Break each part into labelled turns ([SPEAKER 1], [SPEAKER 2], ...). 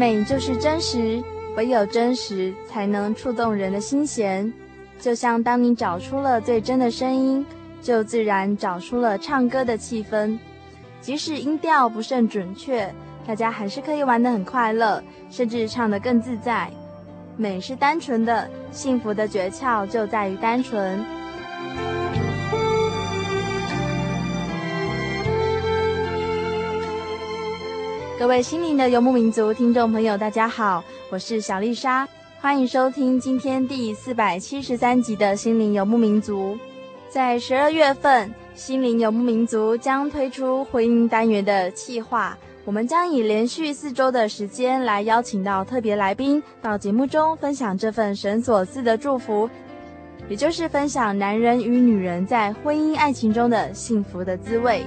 [SPEAKER 1] 美就是真实，唯有真实才能触动人的心弦。就像当你找出了最真的声音，就自然找出了唱歌的气氛。即使音调不甚准确，大家还是可以玩得很快乐，甚至唱得更自在。美是单纯的，幸福的诀窍就在于单纯。各位心灵的游牧民族听众朋友，大家好，我是小丽莎，欢迎收听今天第四百七十三集的心灵游牧民族。在十二月份，心灵游牧民族将推出婚姻单元的企划，我们将以连续四周的时间来邀请到特别来宾到节目中分享这份神所赐的祝福，也就是分享男人与女人在婚姻爱情中的幸福的滋味。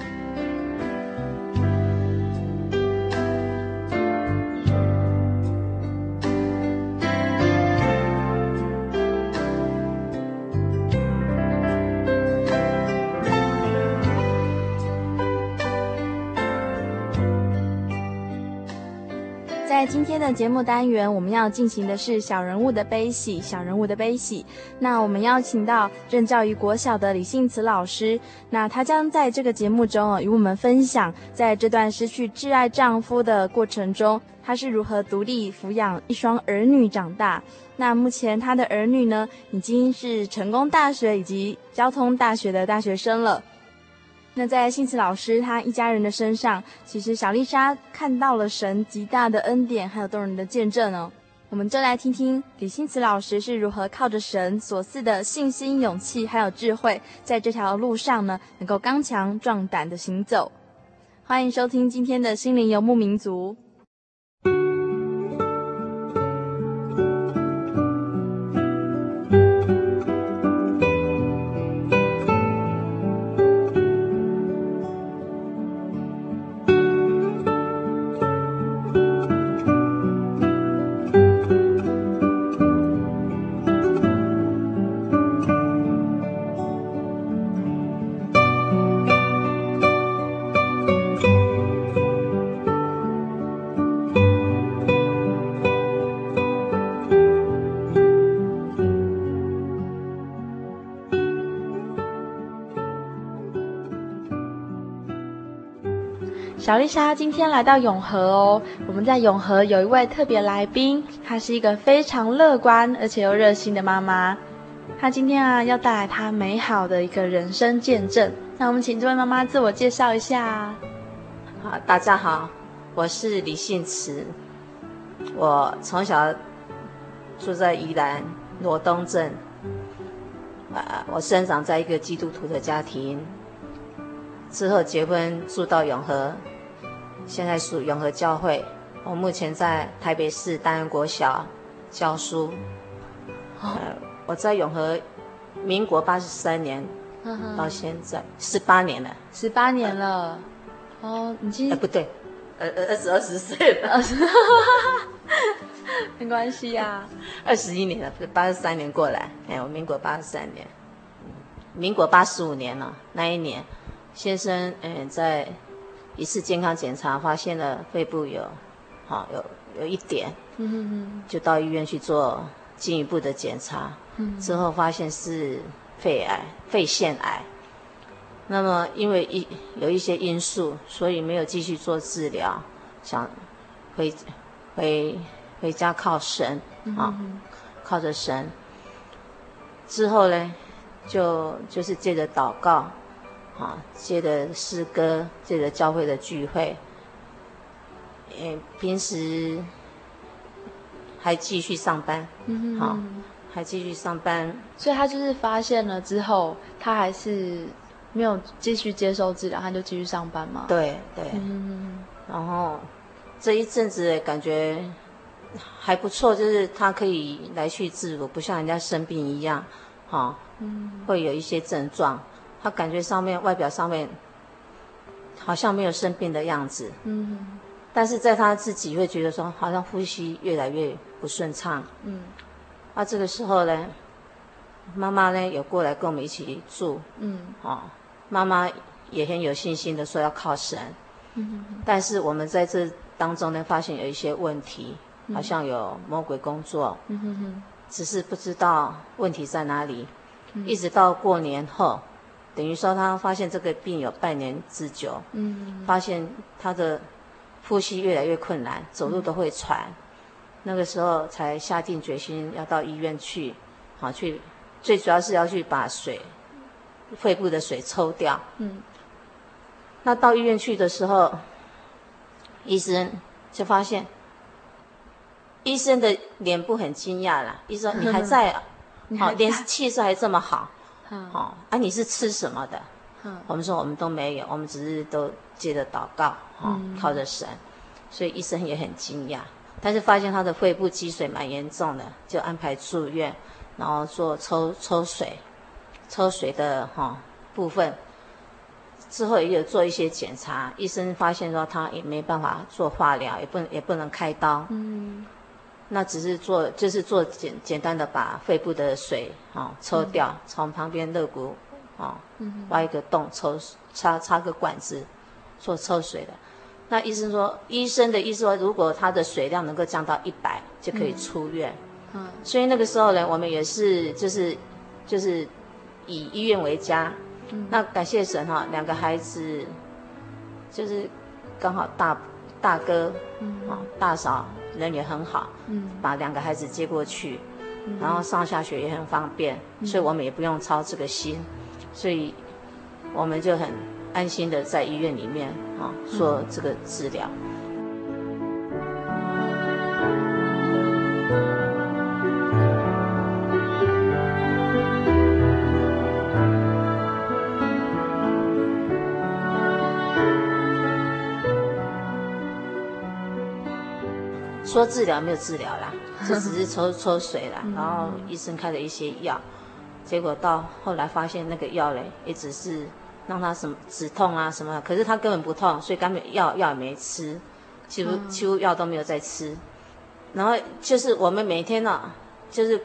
[SPEAKER 1] 的节目单元，我们要进行的是小人物的悲喜。小人物的悲喜，那我们邀请到任教于国小的李幸慈老师，那他将在这个节目中啊，与我们分享，在这段失去挚爱丈夫的过程中，他是如何独立抚养一双儿女长大。那目前他的儿女呢，已经是成功大学以及交通大学的大学生了。那在幸慈老师他一家人的身上，其实小丽莎看到了神极大的恩典，还有动人的见证哦。我们就来听听李信慈老师是如何靠着神所赐的信心、勇气，还有智慧，在这条路上呢，能够刚强壮胆的行走。欢迎收听今天的心灵游牧民族。小丽莎今天来到永和哦，我们在永和有一位特别来宾，她是一个非常乐观而且又热心的妈妈。她今天啊要带来她美好的一个人生见证。那我们请这位妈妈自我介绍一下。
[SPEAKER 2] 好，大家好，我是李信慈。我从小住在宜兰罗东镇，啊，我生长在一个基督徒的家庭，之后结婚住到永和。现在属永和教会，我目前在台北市大安国小教书。呃，我在永和，民国八十三年到现在十八年了。
[SPEAKER 1] 十八年了，哦，你今……
[SPEAKER 2] 哎，不对，呃呃，二十二十岁了。
[SPEAKER 1] 二 十没关系啊，
[SPEAKER 2] 二十一年了，八十三年过来，哎，我民国八十三年，民国八十五年了，那一年，先生嗯，在一次健康检查发现了肺部有，好有有一点，就到医院去做进一步的检查，嗯，之后发现是肺癌，肺腺癌。那么，因为一有一些因素，所以没有继续做治疗，想回回回家靠神啊，靠着神。之后呢，就就是借着祷告，啊，借着诗歌，借着教会的聚会，诶，平时还继续上班，啊，还继续上班。
[SPEAKER 1] 所以他就是发现了之后，他还是。没有继续接受治疗，他就继续上班嘛？
[SPEAKER 2] 对对，嗯，然后这一阵子感觉还不错，就是他可以来去自如，不像人家生病一样，哈、哦，嗯，会有一些症状，他感觉上面外表上面好像没有生病的样子，嗯，但是在他自己会觉得说，好像呼吸越来越不顺畅，嗯，啊，这个时候呢，妈妈呢有过来跟我们一起住，嗯，哦。妈妈也很有信心的说要靠神，嗯、哼但是我们在这当中呢，发现有一些问题，好像有魔鬼工作，嗯、哼。只是不知道问题在哪里。嗯、一直到过年后，等于说他发现这个病有半年之久，嗯、发现他的呼吸越来越困难，走路都会喘，嗯、那个时候才下定决心要到医院去，好去，最主要是要去把水。肺部的水抽掉。嗯，那到医院去的时候，医生就发现，医生的脸部很惊讶啦。医生，你还在啊？好，脸气色还这么好。嗯，好，啊，你是吃什么的？嗯，我们说我们都没有，我们只是都接着祷告，哈，靠着神。所以医生也很惊讶，但是发现他的肺部积水蛮严重的，就安排住院，然后做抽抽水。抽水的哈部分，之后也有做一些检查，医生发现说他也没办法做化疗，也不能也不能开刀，嗯，那只是做就是做简简单的把肺部的水啊抽掉，嗯、从旁边肋骨啊挖一个洞抽插插个管子做抽水的。那医生说，医生的意思说，如果他的水量能够降到一百就可以出院，嗯，所以那个时候呢，我们也是就是就是。以医院为家，嗯、那感谢神哈，两个孩子就是刚好大大哥，嗯、大嫂人也很好，嗯、把两个孩子接过去，嗯、然后上下学也很方便，嗯、所以我们也不用操这个心，所以我们就很安心的在医院里面啊做这个治疗。说治疗没有治疗啦，就只是抽抽水啦，然后医生开了一些药，结果到后来发现那个药嘞，也只是让他什么止痛啊什么，可是他根本不痛，所以根本药药也没吃，几乎几乎药都没有在吃，然后就是我们每天呢、啊，就是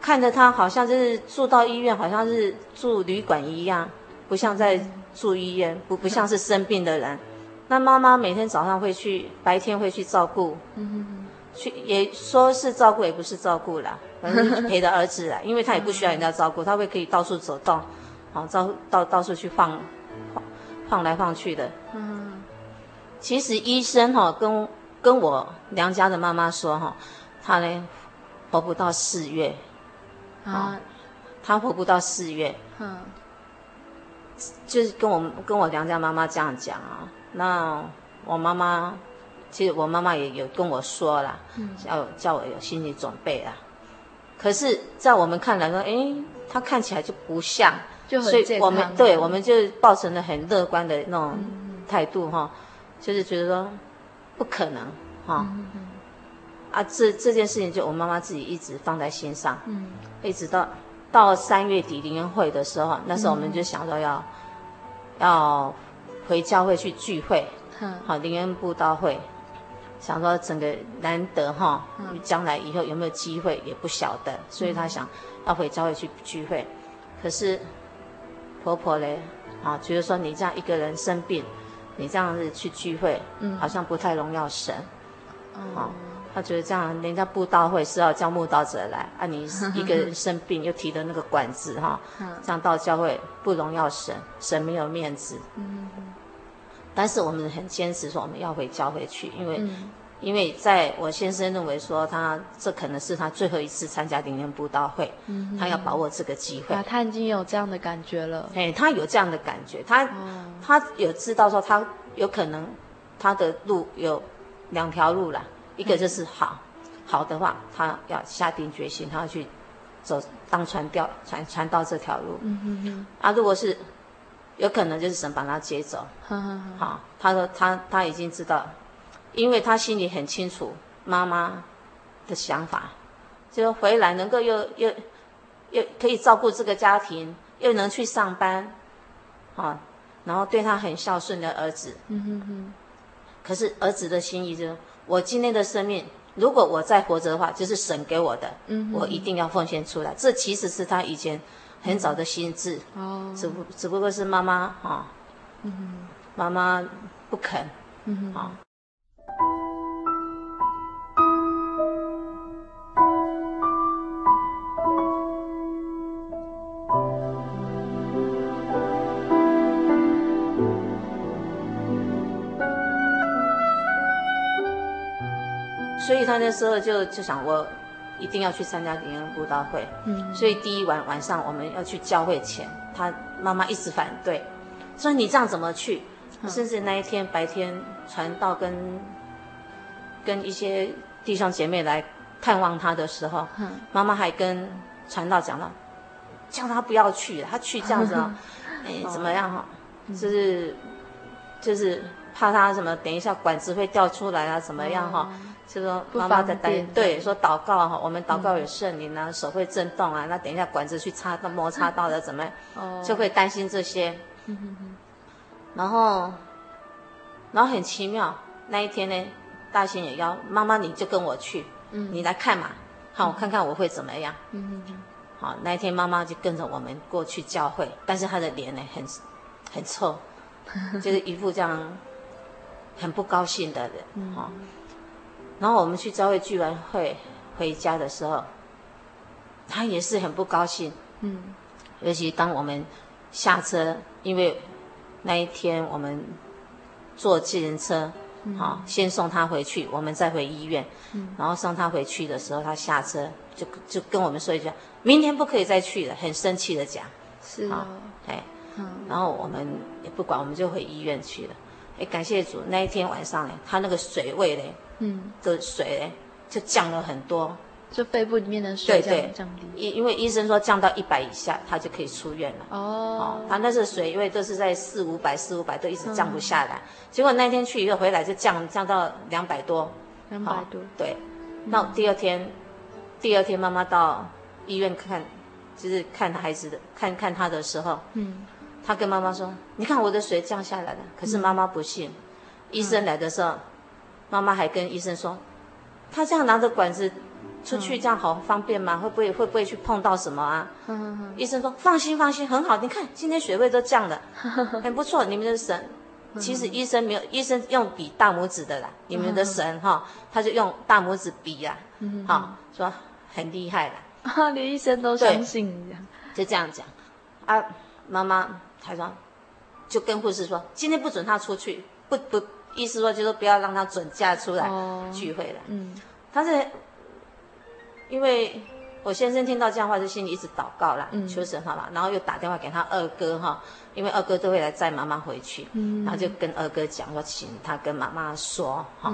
[SPEAKER 2] 看着他好像就是住到医院，好像是住旅馆一样，不像在住医院，不不像是生病的人。那妈妈每天早上会去，白天会去照顾，去也说是照顾，也不是照顾啦，反正陪着儿子啦，因为他也不需要人家照顾，他会可以到处走动，好，到到到处去晃，晃，晃来晃去的。嗯哼，其实医生哈跟跟我娘家的妈妈说哈，他呢活不到四月，啊，他活不到四月，嗯，就是跟我跟我娘家妈妈这样讲啊。那我妈妈，其实我妈妈也有跟我说了，要、嗯、叫我有心理准备啊。可是，在我们看来说，哎，她看起来就不像，就很，所以我们对我们就抱成了很乐观的那种态度哈，嗯、就是觉得说不可能哈。嗯、啊，这这件事情就我妈妈自己一直放在心上，嗯、一直到到三月底灵恩会的时候，那时候我们就想说要、嗯、要。回教会去聚会，好灵恩布道会，想说整个难得哈，将来以后有没有机会也不晓得，所以他想要回教会去聚会。可是婆婆嘞，啊，觉得说你这样一个人生病，你这样子去聚会，好像不太荣耀神，啊。他觉得这样，人家布道会是要叫慕道者来啊，你一个人生病又提的那个管子哈，这样到教会不荣耀神，神没有面子。但是我们很坚持说我们要回教会去，因为，因为在我先生认为说他这可能是他最后一次参加灵恩布道会，他要把握这个机会。
[SPEAKER 1] 他已经有这样的感觉了。
[SPEAKER 2] 哎，他有这样的感觉，他他有知道说他有可能他的路有两条路啦。一个就是好，好的话，他要下定决心，他要去走当传调传传道这条路。啊，如果是有可能，就是神把他接走。好，好，他说他他已经知道，因为他心里很清楚妈妈的想法，就回来能够又又又可以照顾这个家庭，又能去上班，啊，然后对他很孝顺的儿子。嗯哼哼。可是儿子的心意就是。我今天的生命，如果我再活着的话，就是神给我的，嗯、我一定要奉献出来。这其实是他以前很早的心智，哦、只不只不过是妈妈啊，嗯、妈妈不肯，嗯、哼。啊。所以他那时候就就想，我一定要去参加灵恩布道会。嗯，所以第一晚晚上我们要去教会前，他妈妈一直反对，说你这样怎么去？嗯、甚至那一天白天传道跟跟一些弟兄姐妹来探望他的时候，嗯、妈妈还跟传道讲了，叫他不要去，他去这样子，哎，怎么样哈？就是就是怕他什么，等一下管子会掉出来啊，怎么样哈？嗯就说妈妈在担对说祷告哈，我们祷告有圣灵啊，手会震动啊，那等一下管子去擦到摩擦到了怎么样，就会担心这些。然后，然后很奇妙，那一天呢，大仙也要妈妈，你就跟我去，你来看嘛，看，我看看我会怎么样。好，那一天妈妈就跟着我们过去教会，但是她的脸呢很很臭，就是一副这样很不高兴的人哈。然后我们去教会聚完会回家的时候，他也是很不高兴。嗯，尤其当我们下车，因为那一天我们坐计程车，嗯、好，先送他回去，我们再回医院。嗯，然后送他回去的时候，他下车就就跟我们说一句：“明天不可以再去了。”很生气的讲。是啊、哦，哎，嗯，然后我们也不管，我们就回医院去了。哎，感谢主，那一天晚上呢，他那个水位呢。嗯，的水就降了很多，
[SPEAKER 1] 就肺部里面的水降降低。
[SPEAKER 2] 因因为医生说降到一百以下，他就可以出院了。哦，哦他那是水位都是在四五百、四五百都一直降不下来。结果那天去以后回来就降降到两百多，
[SPEAKER 1] 两百多。
[SPEAKER 2] 对，那第二天，第二天妈妈到医院看，就是看孩子的，看看他的时候，嗯，他跟妈妈说：“你看我的水降下来了。”可是妈妈不信，医生来的时候。妈妈还跟医生说：“他这样拿着管子出去，这样好方便吗？会不会会不会去碰到什么啊？”医生说：“放心放心，很好。你看今天水位都降了，很不错。你们的神，其实医生没有，医生用比大拇指的啦。你们的神哈，他就用大拇指比呀，好说很厉害了。
[SPEAKER 1] 连医生都相信，
[SPEAKER 2] 就这样讲。啊，妈妈他说，就跟护士说，今天不准他出去，不不。”意思说，就是不要让他准假出来聚会了。嗯，他是因为我先生听到这样话，就心里一直祷告了，求神好了，然后又打电话给他二哥哈，因为二哥都会来载妈妈回去，嗯然后就跟二哥讲说，请他跟妈妈说哈，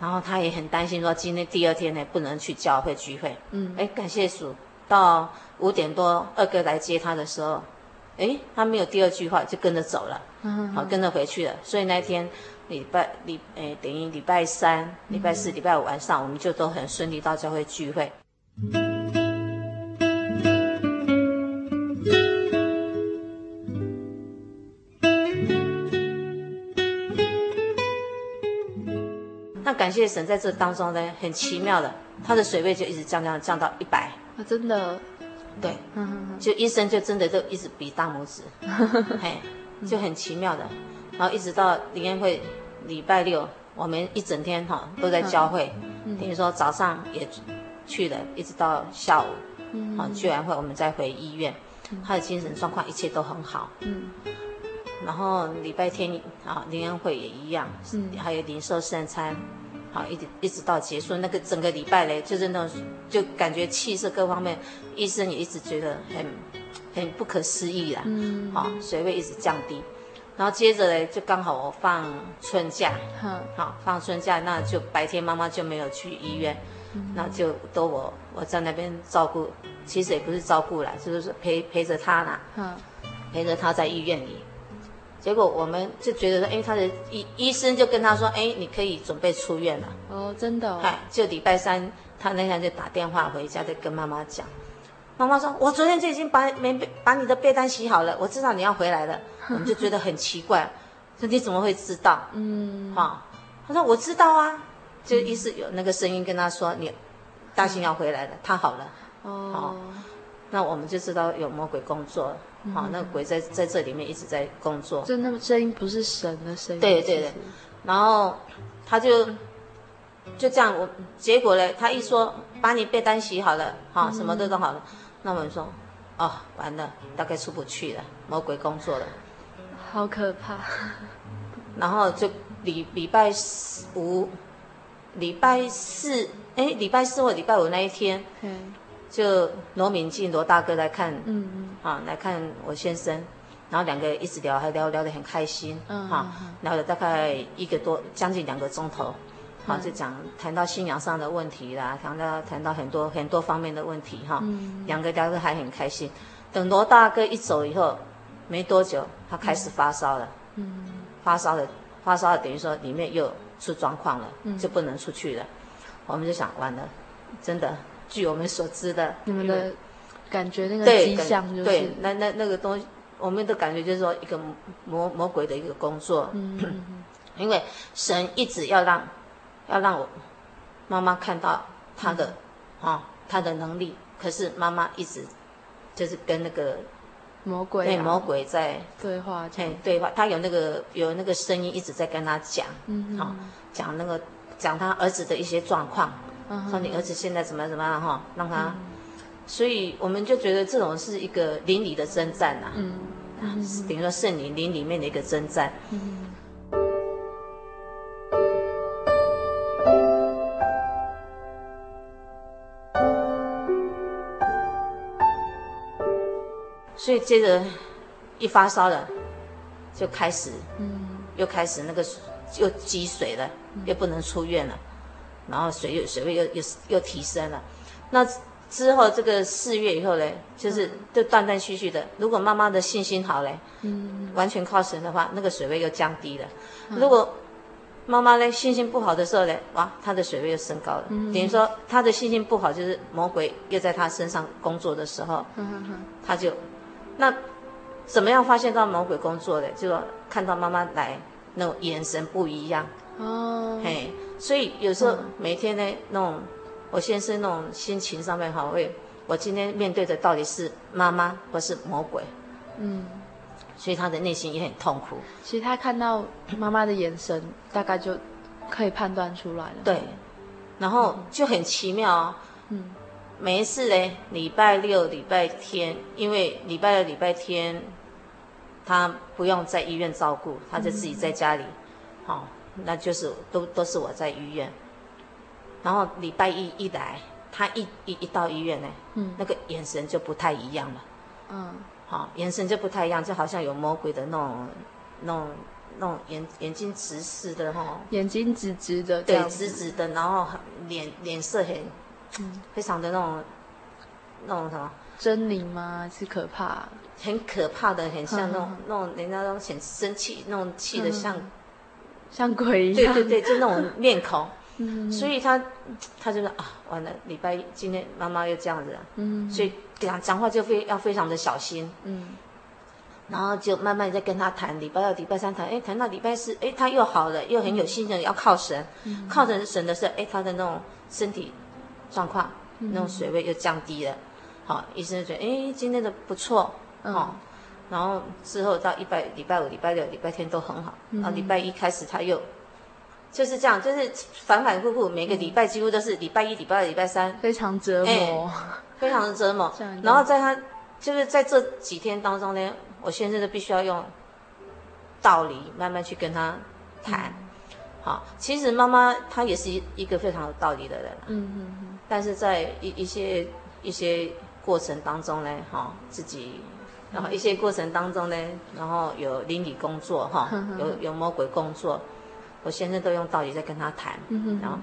[SPEAKER 2] 然后他也很担心说，今天第二天呢不能去教会聚会。嗯，哎，感谢主，到五点多二哥来接他的时候。哎，他没有第二句话，就跟着走了，好，跟着回去了。所以那天礼拜礼，哎，等于礼拜三、礼拜四、礼拜五晚上，我们就都很顺利到教会聚会。那感谢神，在这当中呢，很奇妙的，他的水位就一直降降降到一百。
[SPEAKER 1] 啊，真的，
[SPEAKER 2] 对，就医生就真的就一直比大拇指，嘿，就很奇妙的，然后一直到灵恩会礼拜六，我们一整天哈都在教会，等于说早上也去了，一直到下午，好，聚完会我们再回医院，他的精神状况一切都很好，嗯。然后礼拜天啊，灵恩会也一样，嗯，还有领受圣餐，好，一直一直到结束那个整个礼拜嘞，就是那种就感觉气色各方面，医生也一直觉得很很不可思议啦，嗯，好，水位一直降低，然后接着嘞就刚好我放春假，嗯，好，放春假，那就白天妈妈就没有去医院，嗯，那就都我我在那边照顾，其实也不是照顾啦，就是陪陪着她啦，嗯，陪着她在医院里。结果我们就觉得说，哎，他的医医生就跟他说，哎，你可以准备出院了。
[SPEAKER 1] 哦，真的、哦。
[SPEAKER 2] 嗨，就礼拜三，他那天就打电话回家，就跟妈妈讲。妈妈说，我昨天就已经把没被把你的被单洗好了，我知道你要回来了。我们就觉得很奇怪，说你怎么会知道？嗯，哈、哦，他说我知道啊，就意思有那个声音跟他说，你大兴要回来了，他好了。哦。哦那我们就知道有魔鬼工作，好、嗯，那个鬼在在这里面一直在工作。
[SPEAKER 1] 就那个声音不是神的声音。
[SPEAKER 2] 对对对，然后他就就这样，我结果呢，他一说把你被单洗好了，哈，什么都弄好了，嗯、那我们说，哦，完了，大概出不去了，魔鬼工作了，
[SPEAKER 1] 好可怕。
[SPEAKER 2] 然后就礼礼拜五，礼拜四，哎，礼拜四或礼拜五那一天。嗯就罗敏进罗大哥来看，嗯嗯，啊，来看我先生，然后两个一直聊，还聊聊得很开心，嗯，哈，聊了大概一个多将近两个钟头，好，就讲谈到信仰上的问题啦，谈到谈到很多很多方面的问题，哈，两个聊得还很开心。等罗大哥一走以后，没多久他开始发烧了，嗯，发烧了，发烧了，等于说里面又出状况了，嗯。就不能出去了。我们就想完了，真的。据我们所知的，
[SPEAKER 1] 你们的感觉那个迹象就是
[SPEAKER 2] 对，那那那个东西，我们的感觉就是说一个魔魔鬼的一个工作，嗯，因为神一直要让要让我妈妈看到他的啊他的能力，可是妈妈一直就是跟那个
[SPEAKER 1] 魔鬼
[SPEAKER 2] 对魔鬼在
[SPEAKER 1] 对话，
[SPEAKER 2] 对对话，他有那个有那个声音一直在跟他讲，嗯，好讲那个讲他儿子的一些状况。说你儿子现在怎么怎么样哈，让他，所以我们就觉得这种是一个邻里的征战呐，嗯，等于说圣灵灵里面的一个征战。嗯，所以接着一发烧了，就开始，嗯，又开始那个又积水了，又不能出院了。然后水又水位又又又提升了，那之后这个四月以后呢，就是就断断续续的。如果妈妈的信心好嘞，嗯，完全靠神的话，那个水位又降低了。如果妈妈呢信心不好的时候呢，哇，她的水位又升高了。等于说她的信心不好，就是魔鬼又在她身上工作的时候，她就那怎么样发现到魔鬼工作的？就说看到妈妈来那种眼神不一样哦，嘿。所以有时候每天呢，那种我先生那种心情上面哈，会我今天面对的到底是妈妈或是魔鬼？嗯，所以他的内心也很痛苦。
[SPEAKER 1] 其实他看到妈妈的眼神，大概就可以判断出来了。
[SPEAKER 2] 对，然后就很奇妙哦。嗯，每一次呢，礼拜六、礼拜天，因为礼拜六、礼拜天他不用在医院照顾，他就自己在家里，好。那就是都都是我在医院，然后礼拜一一来，他一一一到医院呢，嗯，那个眼神就不太一样了，嗯，好，眼神就不太一样，就好像有魔鬼的那种，那种那种眼眼睛直视的哈，
[SPEAKER 1] 眼睛直直的，
[SPEAKER 2] 对，直直的，然后脸脸色很，嗯，非常的那种，那种什么？
[SPEAKER 1] 狰狞吗？是可怕，
[SPEAKER 2] 很可怕的，很像那种那种人家那种很生气，那种气的像。
[SPEAKER 1] 像鬼一样，
[SPEAKER 2] 对对对，就那种面孔，嗯，所以他他就说啊，完了，礼拜一今天妈妈又这样子了，嗯，所以讲讲话就非要非常的小心，嗯，然后就慢慢再跟他谈，礼拜二、礼拜三谈，哎，谈到礼拜四，哎，他又好了，又很有信心，要靠神，嗯、靠着神的时候，哎，他的那种身体状况，嗯、那种水位又降低了，好，医生就觉得，哎，今天的不错，好、嗯，然后之后到一拜礼拜五、礼拜六、礼拜天都很好，然后礼拜一开始他又。就是这样，就是反反复复，每个礼拜几乎都是礼拜一、礼拜二、礼拜三，
[SPEAKER 1] 非常折磨，
[SPEAKER 2] 非常的折磨。然后在他就是在这几天当中呢，我先生就必须要用道理慢慢去跟他谈。好，其实妈妈她也是一一个非常有道理的人，嗯嗯嗯。但是在一一些一些过程当中呢，哈，自己，然后一些过程当中呢，然后有邻里工作，哈，有有魔鬼工作。我先生都用道理在跟他谈，然后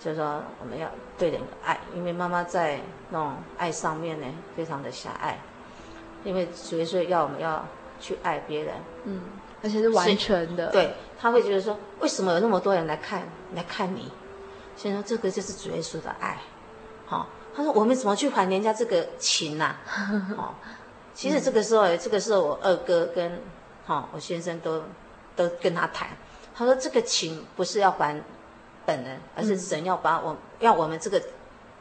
[SPEAKER 2] 就是说我们要对人有爱，因为妈妈在那种爱上面呢非常的狭隘，因为所以说要我们要去爱别人，嗯，
[SPEAKER 1] 而且是完全的，
[SPEAKER 2] 对，他会觉得说为什么有那么多人来看来看你，先生这个就是主耶稣的爱，好、哦，他说我们怎么去还人家这个情呐、啊？哦，其实这个时候，嗯、这个时候我二哥跟哈、哦、我先生都都跟他谈。他说：“这个情不是要还本人，而是神要把我要我们这个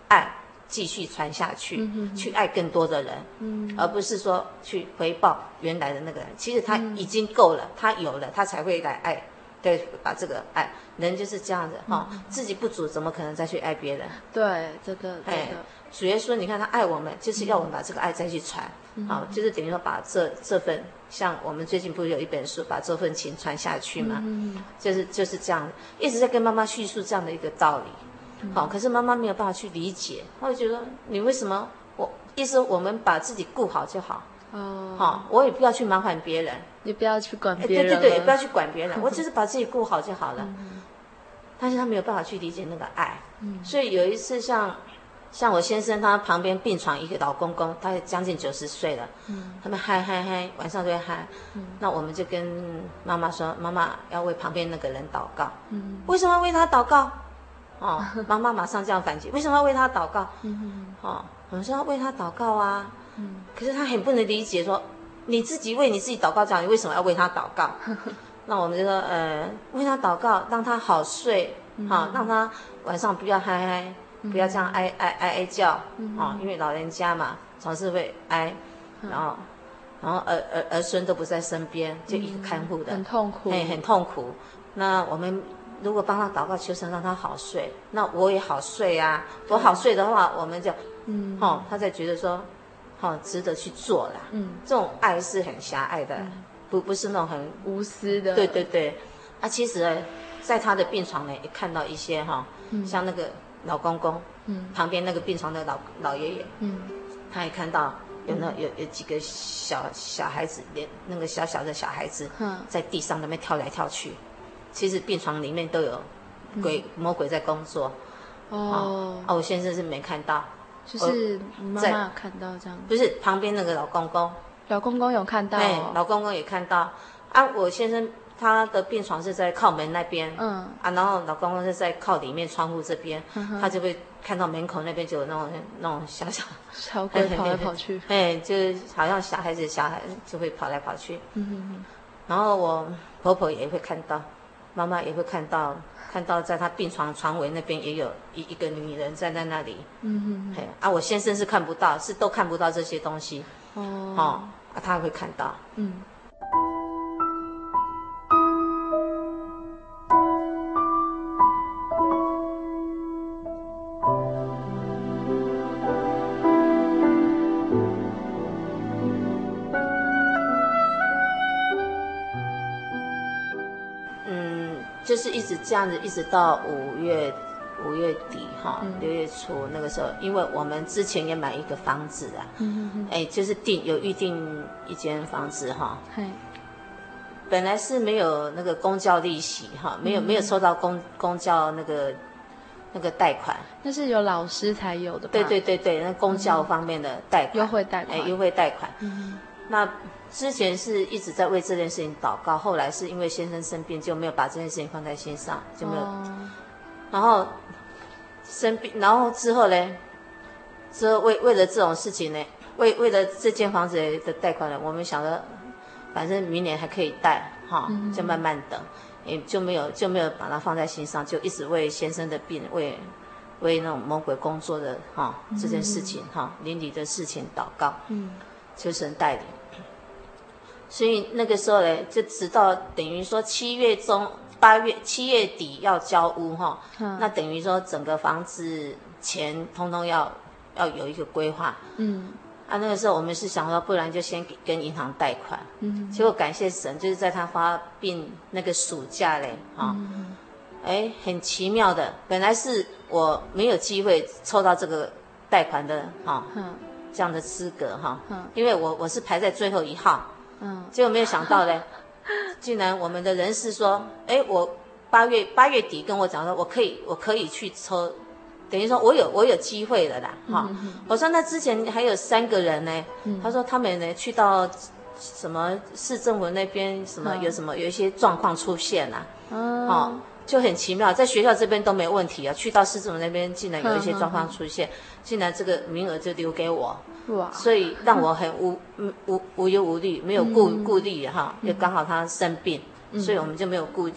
[SPEAKER 2] 爱继续传下去，去爱更多的人，嗯、而不是说去回报原来的那个人。其实他已经够了，嗯、他有了，他才会来爱，对，把这个爱。人就是这样子哈、自己不足，怎么可能再去爱别人？
[SPEAKER 1] 对，这个，
[SPEAKER 2] 哎，主耶稣，你看他爱我们，就是要我们把这个爱再去传。”好、哦，就是等于说把这这份，像我们最近不是有一本书，把这份情传下去嘛，嗯、就是就是这样，一直在跟妈妈叙述这样的一个道理。好、可是妈妈没有办法去理解，她会觉得你为什么我意思我们把自己顾好就好。哦，好、哦，我也不要去麻烦别人，
[SPEAKER 1] 你不要去管别人。
[SPEAKER 2] 对对对，也不要去管别人，我只是把自己顾好就好了。嗯、但是他没有办法去理解那个爱，嗯、所以有一次像。像我先生，他旁边病床一个老公公，他将近九十岁了。嗯，他们嗨嗨嗨，晚上都会嗨。嗯，那我们就跟妈妈说，妈妈要为旁边那个人祷告。嗯，为什么要为他祷告？哦，妈妈马上这样反击，为什么要为他祷告？嗯，哦，我们说要为他祷告啊。嗯，可是他很不能理解，说你自己为你自己祷告，这样你为什么要为他祷告？那我们就说，呃，为他祷告，让他好睡，好，让他晚上不要嗨嗨。不要这样哀哀哀哀叫，嗯、哦，因为老人家嘛，总是会哀，然后，然后儿儿儿孙都不在身边，就一个看护的，
[SPEAKER 1] 很痛苦，
[SPEAKER 2] 哎，很痛苦。那我们如果帮他祷告求神让他好睡，那我也好睡啊。我好睡的话，我们就，嗯，哦，他才觉得说，哦，值得去做啦。嗯，这种爱是很狭隘的，嗯、不不是那种很
[SPEAKER 1] 无私的。
[SPEAKER 2] 对对对，啊，其实，在他的病床呢，也看到一些哈，嗯、像那个。老公公，嗯，旁边那个病床的老老爷爷，嗯，他也看到有那有有几个小小孩子，连那个小小的小孩子，在地上那边跳来跳去。其实病床里面都有鬼魔鬼在工作。哦，啊，我先生是没看到，
[SPEAKER 1] 就是妈妈有看到这样。
[SPEAKER 2] 不是旁边那个老公公，
[SPEAKER 1] 老公公有看到，
[SPEAKER 2] 对，老公公也看到。啊，我先生。他的病床是在靠门那边，嗯。啊，然后老公公是在靠里面窗户这边，嗯、他就会看到门口那边就有那种那种小小
[SPEAKER 1] 小鬼 跑来跑去，
[SPEAKER 2] 哎，就是好像小孩子小孩就会跑来跑去，嗯哼哼，然后我婆婆也会看到，妈妈也会看到，看到在她病床床尾那边也有一一个女人站在那里，嗯哼哼，啊，我先生是看不到，是都看不到这些东西，哦，哦，啊，他会看到，嗯。就是一直这样子，一直到五月五月底哈，六月初那个时候，因为我们之前也买一个房子啊，哎，就是定有预定一间房子哈，本来是没有那个公教利息哈，没有没有收到公公教那个那个贷款，
[SPEAKER 1] 那是有老师才有的，
[SPEAKER 2] 对对对对，那公教方面的贷款
[SPEAKER 1] 优惠贷款，
[SPEAKER 2] 哎，优惠贷款，那。之前是一直在为这件事情祷告，后来是因为先生生病，就没有把这件事情放在心上，就没有。Oh. 然后生病，然后之后呢，之后为为了这种事情呢，为为了这间房子的贷款呢，我们想着反正明年还可以贷哈，就慢慢等，也就没有就没有把它放在心上，就一直为先生的病为为那种魔鬼工作的哈这件事情哈邻里的事情祷告，嗯，求神带领。所以那个时候呢，就直到等于说七月中八月七月底要交屋哈，那等于说整个房子钱通通要要有一个规划，嗯。啊，那个时候我们是想说，不然就先给跟银行贷款。嗯，结果感谢神，就是在他发病那个暑假嘞，哈、哦，哎、嗯，很奇妙的，本来是我没有机会抽到这个贷款的，哈、哦，嗯、这样的资格，哈、因为我我是排在最后一号，嗯，结果没有想到嘞，竟然我们的人事说，哎，我八月八月底跟我讲说，我可以我可以去抽。等于说我有我有机会了啦，哈！我说那之前还有三个人呢，他说他们呢去到什么市政府那边，什么有什么有一些状况出现啦，哦，就很奇妙，在学校这边都没问题啊，去到市政府那边竟然有一些状况出现，竟然这个名额就留给我，哇！所以让我很无无无忧无虑，没有顾顾虑哈，又刚好他生病，所以我们就没有顾虑。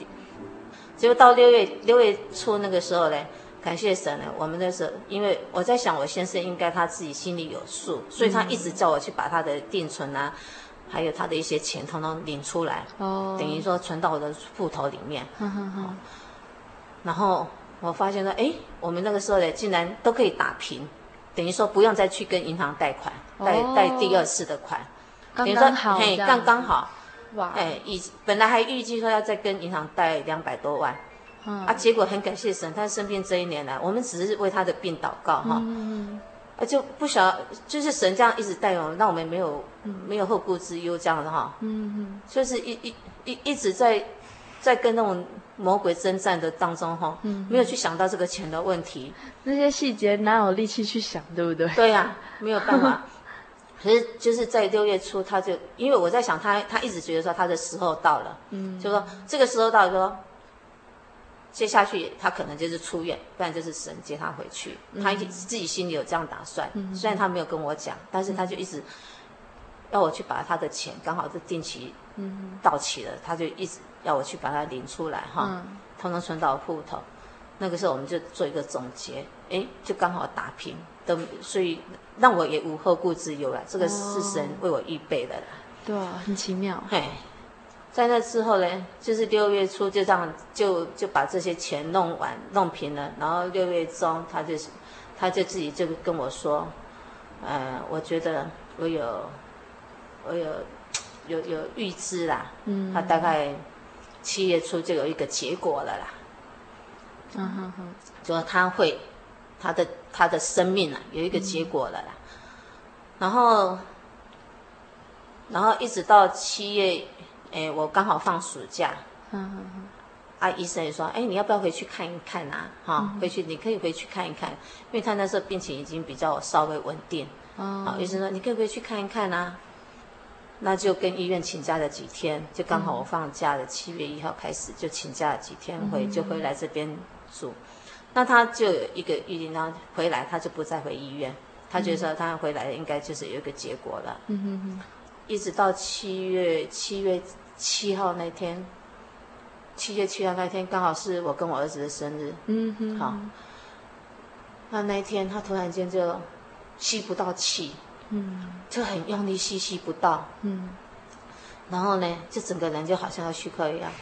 [SPEAKER 2] 结果到六月六月初那个时候呢。感谢神呢，我们那时候，因为我在想，我先生应该他自己心里有数，所以他一直叫我去把他的定存啊，还有他的一些钱，统统领出来，哦，等于说存到我的户头里面。然后我发现说，哎，我们那个时候呢，竟然都可以打平，等于说不用再去跟银行贷款，贷贷第二次的款，等于说嘿，刚刚好。哇。哎，以本来还预计说要再跟银行贷两百多万。啊，结果很感谢神，他生病这一年来，我们只是为他的病祷告哈，嗯、啊，就不晓就是神这样一直带我们，让我们没有、嗯、没有后顾之忧这样的哈，嗯嗯，就是一一一一直在在跟那种魔鬼征战的当中哈，嗯、没有去想到这个钱的问题，
[SPEAKER 1] 那些细节哪有力气去想，对不对？
[SPEAKER 2] 对呀、啊，没有办法。可是就是在六月初，他就因为我在想他，他一直觉得说他的时候到了，嗯，就说这个时候到了说。接下去他可能就是出院，不然就是神接他回去。他自己心里有这样打算，虽然他没有跟我讲，但是他就一直要我去把他的钱，刚好是定期到期了，他就一直要我去把它领出来哈，通通存到户头。那个时候我们就做一个总结，哎，就刚好打平，都所以让我也无后顾之忧了。这个是神为我预备的，
[SPEAKER 1] 对啊，很奇妙。
[SPEAKER 2] 嘿。在那之后呢，就是六月初就这样就就把这些钱弄完弄平了，然后六月中他就是，他就自己就跟我说，呃，我觉得我有我有有有预知啦，嗯，他大概七月初就有一个结果了啦，嗯哼哼，就说他会他的他的生命啊有一个结果了啦，嗯、然后然后一直到七月。哎，我刚好放暑假，嗯嗯嗯，啊，医生也说，哎，你要不要回去看一看啊？哈、嗯，回去你可以回去看一看，因为他那时候病情已经比较稍微稳定。哦，好，医生说你可以回去看一看啊。那就跟医院请假了几天，就刚好我放假了，七月一号开始就请假了几天回，嗯、就回来这边住。那他就有一个预定，他回来他就不再回医院，他觉得说他回来应该就是有一个结果了。嗯哼哼。一直到七月七月七号那天，七月七号那天刚好是我跟我儿子的生日。嗯哼。好，那那一天他突然间就吸不到气，嗯，就很用力吸，吸不到，嗯。然后呢，就整个人就好像要虚脱一样。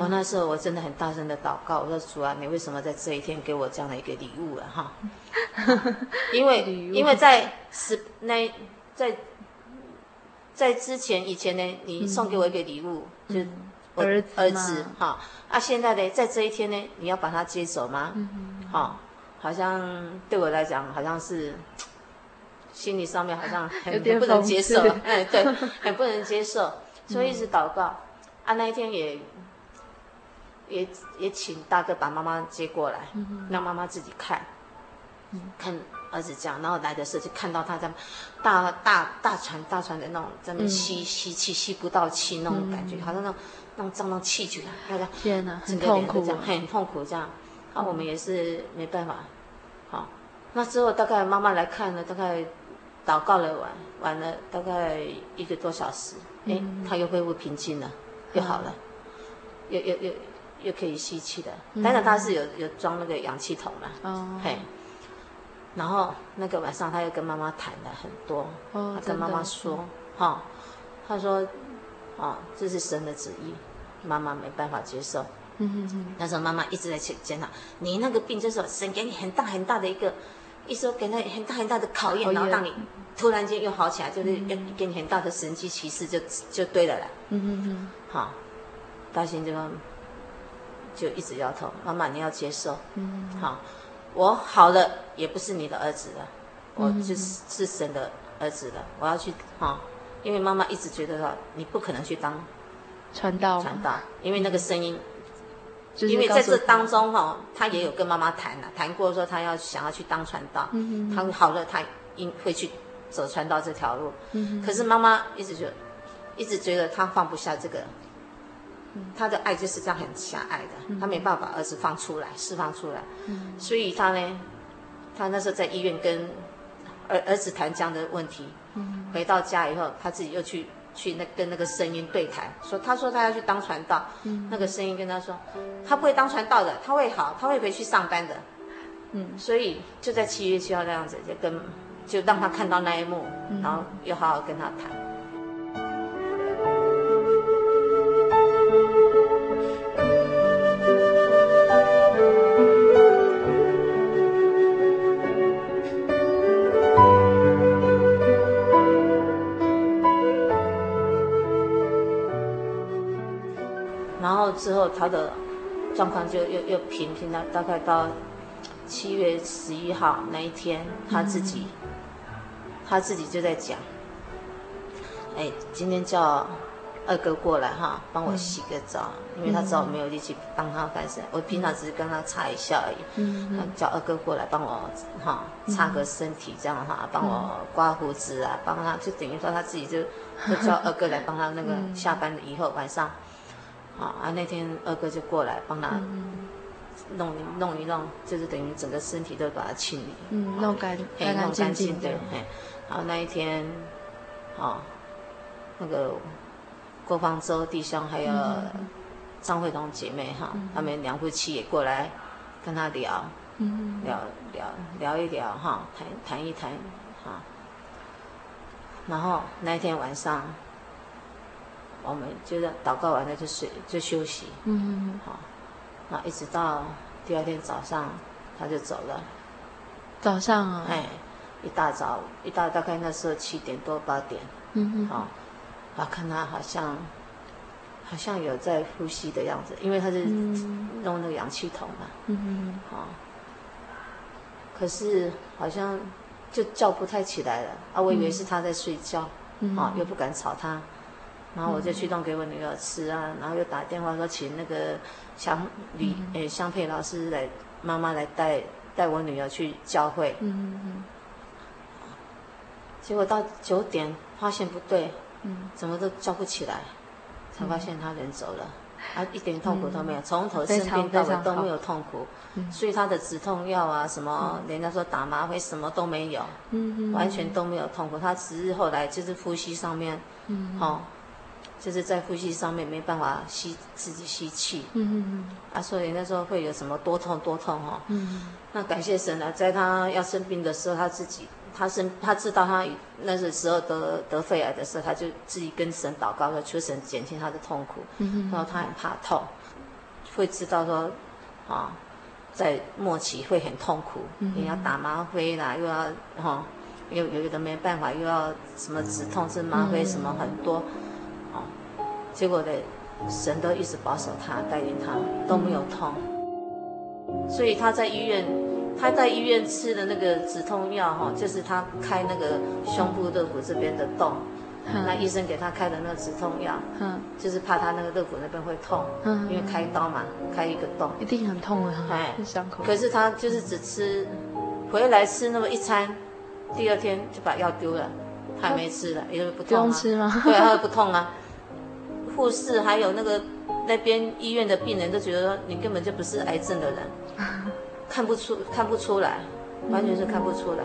[SPEAKER 2] 我那时候我真的很大声的祷告，我说主啊，你为什么在这一天给我这样的一个礼物啊哈？因为因为在十那在。在之前以前呢，你送给我一个礼物，嗯、就我儿子儿子哈。啊，现在呢，在这一天呢，你要把他接走吗？好，好像对我来讲，好像是心理上面好像很不能接受，哎，对，很不能接受，所以一直祷告。嗯、啊，那一天也也也请大哥把妈妈接过来，嗯、让妈妈自己看，嗯、看。儿子这样，然后来的时候就看到他在大大大船大船的那种，在那吸吸气吸不到气那种感觉，好像那种那种胀到气出来，那个天哪，很痛苦，很痛苦这样。那我们也是没办法。好，那之后大概妈妈来看了，大概祷告了完，完了大概一个多小时，哎、嗯，他又恢复平静了，又好了，嗯、又又又又可以吸气了。当然他是有有装那个氧气筒嘛，哦，嘿。然后那个晚上他又跟妈妈谈了很多，哦、他跟妈妈说，哈、哦，他说，哦，这是神的旨意，妈妈没办法接受。嗯哼哼。那时候妈妈一直在检检讨，你那个病就是神给你很大很大的一个，一说给他很大很大的考验，然后让你突然间又好起来，就是要给你很大的神迹奇事，就就对了啦。嗯嗯嗯。好，大心就就一直摇头，妈妈你要接受。嗯哼。好。我好了，也不是你的儿子了，我就是是神的儿子了。我要去哈，因为妈妈一直觉得说，你不可能去当传道，传道，因为那个声音，因为在这当中哈，他也有跟妈妈谈了，谈过说他要想要去当传道，他好了，他应会去走传道这条路，可是妈妈一直觉得，一直觉得他放不下这个。他的爱就是这样很狭隘的，他没办法把儿子放出来，释放出来，所以他呢，他那时候在医院跟儿儿子谈这样的问题，回到家以后，他自己又去去那跟那个声音对谈，说他说他要去当传道，那个声音跟他说，他不会当传道的，他会好，他会回去上班的，嗯，所以就在七月七号那样子，就跟就让他看到那一幕，然后又好好跟他谈。之后他的状况就又又平平了，大概到七月十一号那一天，他自己、嗯、他自己就在讲，哎，今天叫二哥过来哈，帮我洗个澡，嗯、因为他知道我没有力气帮他翻身，我平常只是跟他擦一下而已，嗯，他叫二哥过来帮我哈擦个身体这样哈，帮我刮胡子啊，帮他就等于说他自己就就叫二哥来帮他那个下班以后晚上。啊，那天二哥就过来帮他弄一弄一弄，就是等于整个身体都把它清理，嗯，弄干干干净净的。然后那一天，啊，那个郭方舟弟兄还有张慧彤姐妹哈，他们两夫妻也过来跟他聊，聊聊聊一聊哈，谈谈一谈哈。然后那一天晚上。我们就是祷告完了就睡就休息，嗯嗯嗯，好，那一直到第二天早上他就走了。早上啊？哎，一大早一大大概那时候七点多八点，嗯嗯，好，啊看他好像好像有在呼吸的样子，因为他是弄那个氧气筒嘛，嗯嗯，好，可是好像就叫不太起来了。啊，我以为是他在睡觉，嗯，啊又不敢吵他。然后我就去弄给我女儿吃啊，然后又打电话说请那个香李诶香佩老师来，妈妈来带带我女儿去教会。嗯嗯。结果到九点发现不对，嗯，怎么都叫不起来，才发现他人走了，啊一点痛苦都没有，从头生病到尾都没有痛苦，所以他的止痛药啊什么，人家说打麻啡什么都没有，嗯完全都没有痛苦，他只是后来就是呼吸上面，嗯，好。就是在呼吸上面没办法吸自己吸气，嗯嗯嗯，啊，所以那时候会有什么多痛多痛哈，嗯，那感谢神啊，在他要生病的时候，他自己他生他知道他那个时候得得肺癌的时候，他就自己跟神祷告说，求神减轻他的痛苦，嗯，然后他很怕痛，会知道说，啊，在末期会很痛苦，你要打吗啡啦，又要哈，又有的没办法，又要什么止痛是吗啡什么很多。结果呢，神都一直保守他，带领他都没有痛，所以他在医院，他在医院吃的那个止痛药哈，就是他开那个胸部肋骨这边的洞，那医生给他开的那个止痛药，嗯。就是怕他那个肋骨那边会痛，嗯。因为开刀嘛，开一个洞，一定很痛啊，哎，伤口。可是他就是只吃，回来吃那么一餐，第二天就把药丢了，他还没吃了，因为不痛啊，不用吃吗？对，他不痛啊。护士还有那个那边医院的病人都觉得说，你根本就不是癌症的人，看不出看不出来，完全是看不出
[SPEAKER 3] 来。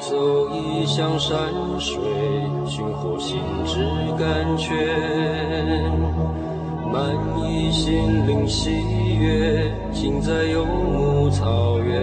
[SPEAKER 4] 走一乡山水寻获心之甘泉，满溢心灵喜悦，尽在游牧草原。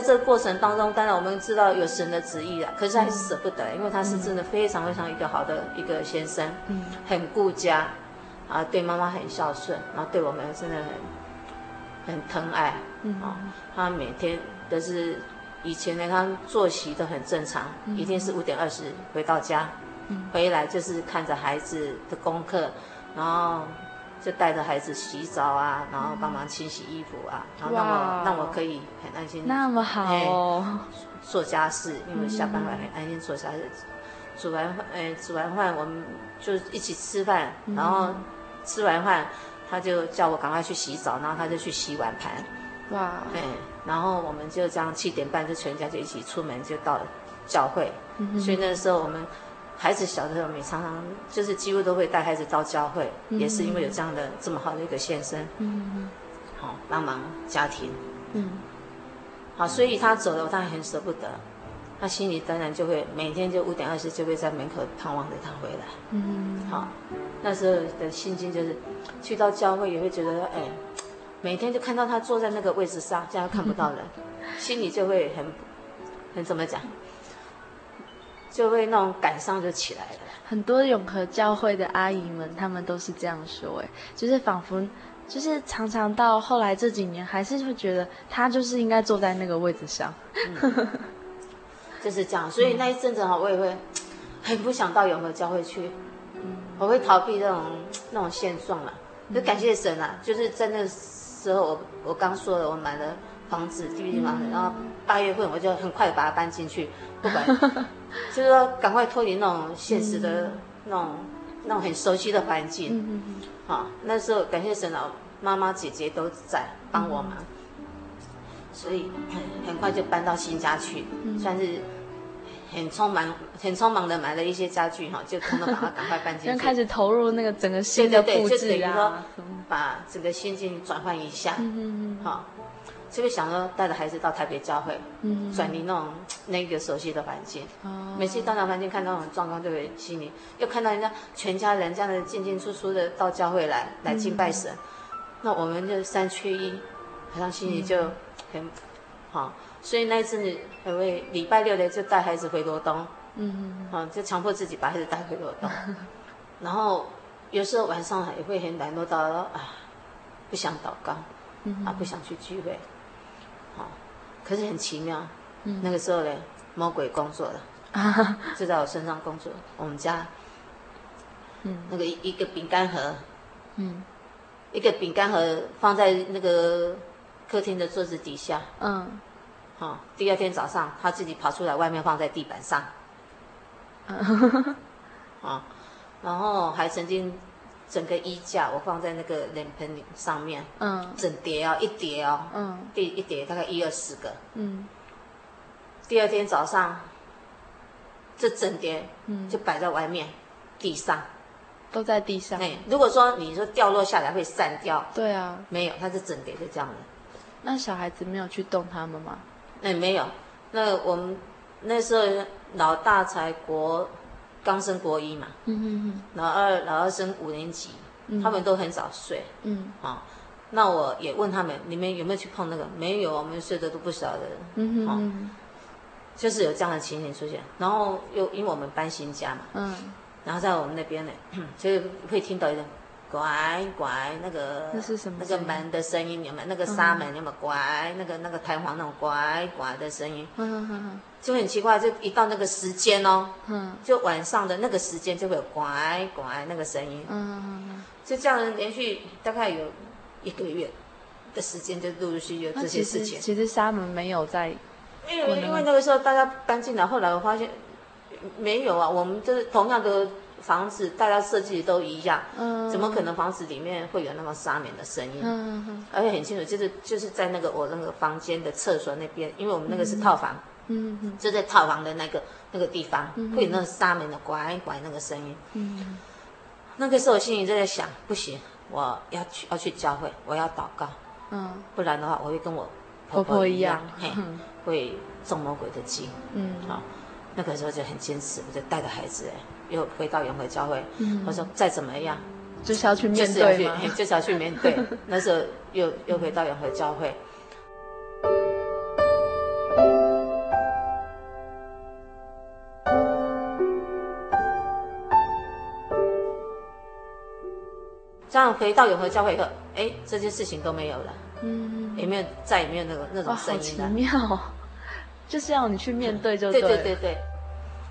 [SPEAKER 2] 在这个过程当中，当然我们知道有神的旨意了，可是还是舍不得，因为他是真的非常非常一个好的一个先生，嗯，很顾家，啊，对妈妈很孝顺，然后对我们真的很很疼爱，嗯，啊，他每天都是以前呢，他作息都很正常，一定是五点二十回到家，回来就是看着孩子的功课，然后。就带着孩子洗澡啊，然后帮忙清洗衣服啊，然后让我让我可以很安心。
[SPEAKER 1] 那么好哦，
[SPEAKER 2] 做家事，因为下班回来很安心做家事。煮完饭，哎，煮完饭我们就一起吃饭，然后吃完饭他就叫我赶快去洗澡，然后他就去洗碗盘。哇，哎，然后我们就这样七点半就全家就一起出门就到了教会。所以那时候我们。孩子小的时候，我们常常就是几乎都会带孩子到教会，嗯、也是因为有这样的这么好的一个先生，嗯，好帮忙家庭，嗯，好，所以他走了，他很舍不得，他心里当然就会每天就五点二十就会在门口盼望着他回来，嗯，好，那时候的心境就是去到教会也会觉得，哎，每天就看到他坐在那个位置上，这样看不到人，嗯、心里就会很很怎么讲？就会那种感伤就起来了。
[SPEAKER 1] 很多永和教会的阿姨们，她们都是这样说，哎，就是仿佛，就是常常到后来这几年，还是会觉得他就是应该坐在那个位置上，嗯、
[SPEAKER 2] 就是这样。所以那一阵子哈，我也会很不想到永和教会去，嗯、我会逃避那种那种现状嘛。就感谢神啊，就是在那个时候我，我我刚说了，我买了房子，第一间房子，然后八月份我就很快把它搬进去，不管。就是说，赶快脱离那种现实的那种、嗯、那种很熟悉的环境。嗯嗯嗯。好，那时候感谢神老，妈妈姐姐都在帮我忙，嗯、所以很很快就搬到新家去，嗯、算是很匆忙、很匆忙的买了一些家具哈，就通通把它赶快搬进去。
[SPEAKER 1] 开始投入那个整个新的布置啊，
[SPEAKER 2] 就等于说把整个心境转换一下。嗯嗯嗯。好。就会想说带着孩子到台北教会，嗯，转离那种那个熟悉的环境。哦，每次到那环境看到那种状况，就会心里又看到人家全家人这样的进进出出的到教会来来敬拜神，那我们就三缺一，好像心里就很好。所以那一次你，还会礼拜六的就带孩子回罗东，嗯，好，就强迫自己把孩子带回罗东。然后有时候晚上也会很懒惰到啊，不想祷告，啊，不想去聚会。可是很奇妙，嗯、那个时候呢，魔鬼工作了，啊、就在我身上工作。我们家，嗯，那个一一个饼干盒，嗯，一个饼干盒放在那个客厅的桌子底下。
[SPEAKER 1] 嗯。
[SPEAKER 2] 好、哦，第二天早上他自己跑出来，外面放在地板上。嗯。啊、哦，然后还曾经整个衣架我放在那个脸盆里上面。嗯。整叠哦，一叠哦。嗯。第一叠大概一二十个。嗯。第二天早上，这整叠就摆在外面，嗯、地上。
[SPEAKER 1] 都在地上。
[SPEAKER 2] 哎，如果说你说掉落下来会散掉，
[SPEAKER 1] 对啊，
[SPEAKER 2] 没有，它是整叠就这样的。
[SPEAKER 1] 那小孩子没有去动他们吗？
[SPEAKER 2] 哎，没有。那我们那时候老大才国刚升国一嘛，嗯嗯嗯。老二老二升五年级，嗯、他们都很早睡。嗯。啊、哦，那我也问他们，你们有没有去碰那个？没有，我们睡得都不晓得。嗯哼哼、哦。就是有这样的情形出现，然后又因为我们搬新家嘛。嗯。然后在我们那边呢，就会听到一个乖乖那个
[SPEAKER 1] 那是什么？
[SPEAKER 2] 那个门的声音有没有？那个纱门有没有乖？那个那个弹簧那种乖乖的声音，就很奇怪。就一到那个时间哦，嗯就晚上的那个时间就会有拐拐那个声音，嗯就这样连续大概有一个月的时间，就陆陆续续有这些事情。
[SPEAKER 1] 其实沙门没有在，
[SPEAKER 2] 因为因为那个时候大家搬进来，后来我发现。没有啊，我们就是同样的房子，大家设计都一样，嗯，怎么可能房子里面会有那么沙门的声音？嗯嗯，而且很清楚，就是就是在那个我那个房间的厕所那边，因为我们那个是套房，嗯嗯，就在套房的那个那个地方，会有那个沙门的拐拐那个声音。嗯，那个时候我心里就在想，不行，我要去要去教会，我要祷告，嗯，不然的话我会跟我婆婆一样，嘿，会中魔鬼的计，嗯，好。那个时候就很坚持，我就带着孩子，又回到永和教会。嗯、我说再怎么样，
[SPEAKER 1] 就是要去面对嘛，
[SPEAKER 2] 就是要去面对。那时候又又回到永和教会。回到永和教会以后，哎，这件事情都没有了。嗯，也没有，再也没有那个那种声音了。
[SPEAKER 1] 好奇妙，就是要你去面对就对，
[SPEAKER 2] 对对对对。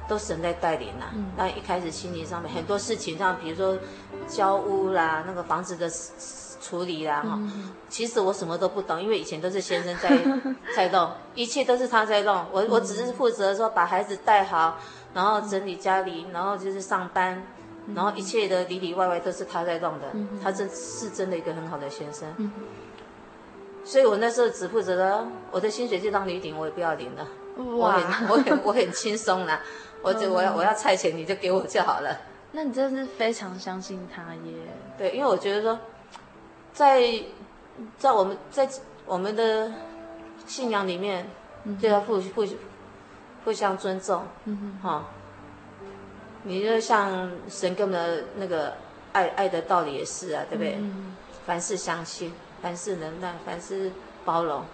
[SPEAKER 2] 都神在带领呐、啊，那、嗯、一开始心灵上面很多事情，上比如说交屋啦，那个房子的处理啦，哈、嗯，其实我什么都不懂，因为以前都是先生在 在弄，一切都是他在弄，我我只是负责说把孩子带好，然后整理家里，然后就是上班，然后一切的里里外外都是他在弄的，嗯、他真是真的一个很好的先生，嗯、所以我那时候只负责了，我的薪水就当你顶，我也不要领了，我很我很我很轻松啦。我就我要我要菜钱，你就给我就好了。
[SPEAKER 1] 那你真的是非常相信他耶。
[SPEAKER 2] 对，因为我觉得说，在在我们在我们的信仰里面，对他互互互相尊重。嗯哼。哈，你就像神给我们的那个爱爱的道理也是啊，对不对？嗯。凡事相信，凡事能耐，凡事包容。